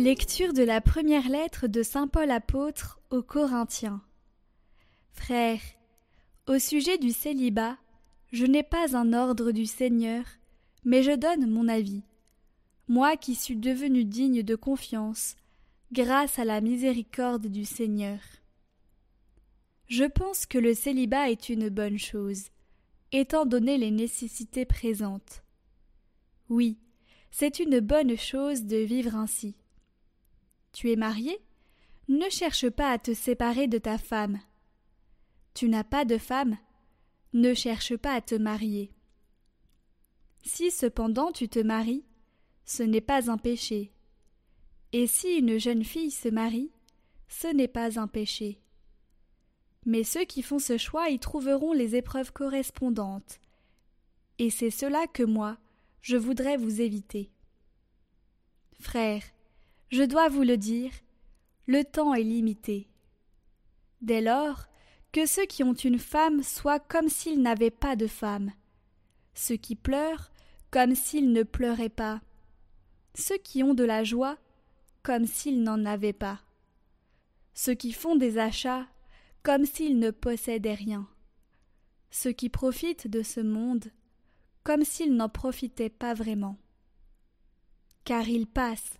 Lecture de la première lettre de Saint Paul apôtre aux Corinthiens. Frères, au sujet du célibat, je n'ai pas un ordre du Seigneur, mais je donne mon avis. Moi qui suis devenu digne de confiance, grâce à la miséricorde du Seigneur. Je pense que le célibat est une bonne chose, étant donné les nécessités présentes. Oui, c'est une bonne chose de vivre ainsi. Tu es marié? Ne cherche pas à te séparer de ta femme. Tu n'as pas de femme? Ne cherche pas à te marier. Si cependant tu te maries, ce n'est pas un péché. Et si une jeune fille se marie, ce n'est pas un péché. Mais ceux qui font ce choix y trouveront les épreuves correspondantes. Et c'est cela que moi, je voudrais vous éviter. Frères, je dois vous le dire, le temps est limité. Dès lors, que ceux qui ont une femme soient comme s'ils n'avaient pas de femme, ceux qui pleurent comme s'ils ne pleuraient pas, ceux qui ont de la joie comme s'ils n'en avaient pas, ceux qui font des achats comme s'ils ne possédaient rien, ceux qui profitent de ce monde comme s'ils n'en profitaient pas vraiment. Car il passe,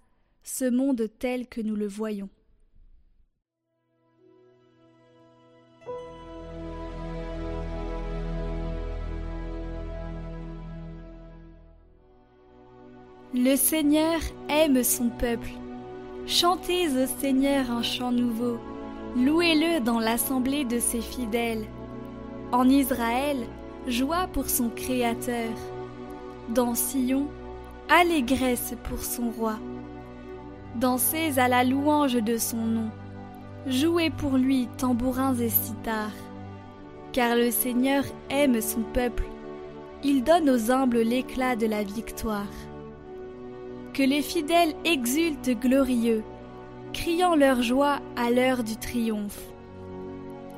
ce monde tel que nous le voyons. Le Seigneur aime son peuple. Chantez au Seigneur un chant nouveau. Louez-le dans l'assemblée de ses fidèles. En Israël, joie pour son Créateur. Dans Sion, allégresse pour son roi. Dansez à la louange de son nom. Jouez pour lui tambourins et cithars. Car le Seigneur aime son peuple. Il donne aux humbles l'éclat de la victoire. Que les fidèles exultent glorieux, criant leur joie à l'heure du triomphe.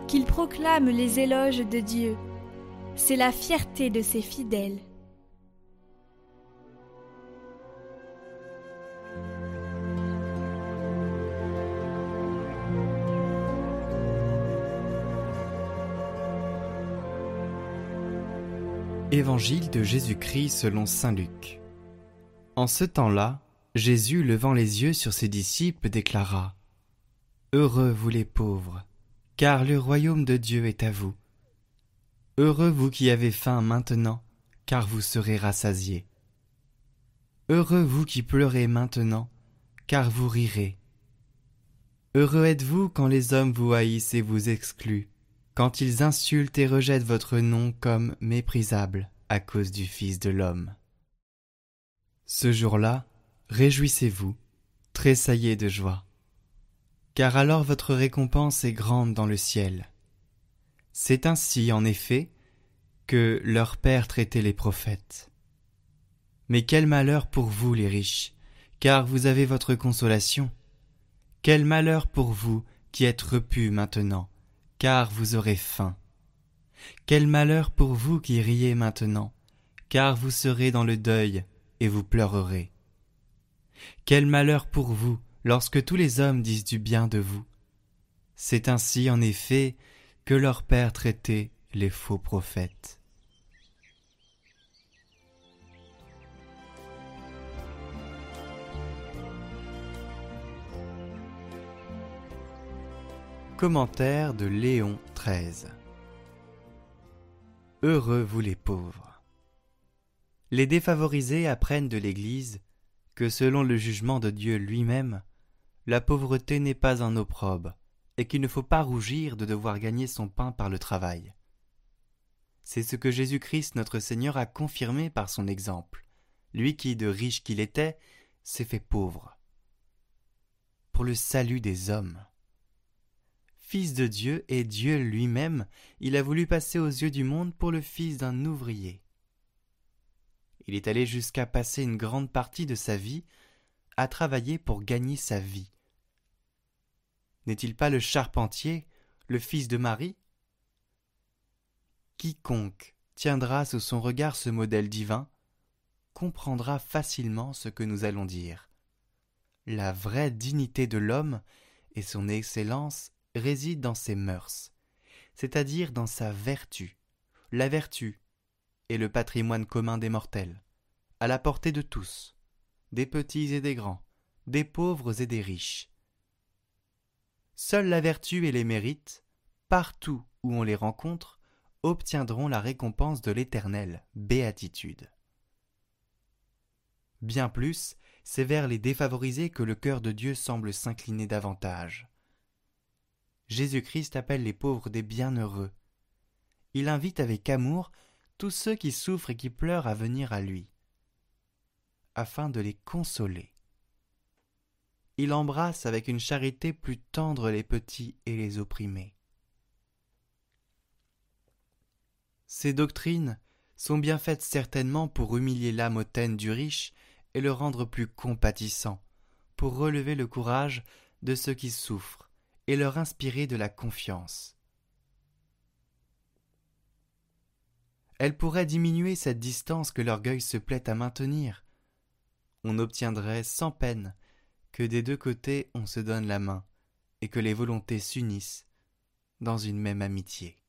Qu'ils proclament les éloges de Dieu. C'est la fierté de ses fidèles. Évangile de Jésus-Christ selon Saint Luc. En ce temps-là, Jésus, levant les yeux sur ses disciples, déclara Heureux vous les pauvres, car le royaume de Dieu est à vous. Heureux vous qui avez faim maintenant, car vous serez rassasiés. Heureux vous qui pleurez maintenant, car vous rirez. Heureux êtes-vous quand les hommes vous haïssent et vous excluent, quand ils insultent et rejettent votre nom comme méprisable à cause du Fils de l'homme. Ce jour-là, réjouissez-vous, tressaillez de joie, car alors votre récompense est grande dans le ciel. C'est ainsi, en effet, que leur Père traitait les prophètes. Mais quel malheur pour vous les riches, car vous avez votre consolation. Quel malheur pour vous qui êtes repus maintenant, car vous aurez faim. Quel malheur pour vous qui riez maintenant, car vous serez dans le deuil et vous pleurerez. Quel malheur pour vous lorsque tous les hommes disent du bien de vous. C'est ainsi en effet que leur Père traitait les faux prophètes. Commentaire de Léon XIII Heureux vous les pauvres. Les défavorisés apprennent de l'Église que selon le jugement de Dieu lui-même, la pauvreté n'est pas un opprobre, et qu'il ne faut pas rougir de devoir gagner son pain par le travail. C'est ce que Jésus-Christ notre Seigneur a confirmé par son exemple, lui qui, de riche qu'il était, s'est fait pauvre. Pour le salut des hommes. Fils de Dieu et Dieu lui-même, il a voulu passer aux yeux du monde pour le fils d'un ouvrier. Il est allé jusqu'à passer une grande partie de sa vie à travailler pour gagner sa vie. N'est-il pas le charpentier, le fils de Marie? Quiconque tiendra sous son regard ce modèle divin comprendra facilement ce que nous allons dire. la vraie dignité de l'homme et son excellence réside dans ses mœurs, c'est-à-dire dans sa vertu. La vertu est le patrimoine commun des mortels, à la portée de tous, des petits et des grands, des pauvres et des riches. Seule la vertu et les mérites, partout où on les rencontre, obtiendront la récompense de l'éternelle béatitude. Bien plus, c'est vers les défavorisés que le cœur de Dieu semble s'incliner davantage. Jésus-Christ appelle les pauvres des bienheureux. Il invite avec amour tous ceux qui souffrent et qui pleurent à venir à lui, afin de les consoler. Il embrasse avec une charité plus tendre les petits et les opprimés. Ces doctrines sont bien faites certainement pour humilier l'âme hautaine du riche et le rendre plus compatissant, pour relever le courage de ceux qui souffrent et leur inspirer de la confiance. Elle pourrait diminuer cette distance que l'orgueil se plaît à maintenir. On obtiendrait sans peine que des deux côtés on se donne la main et que les volontés s'unissent dans une même amitié.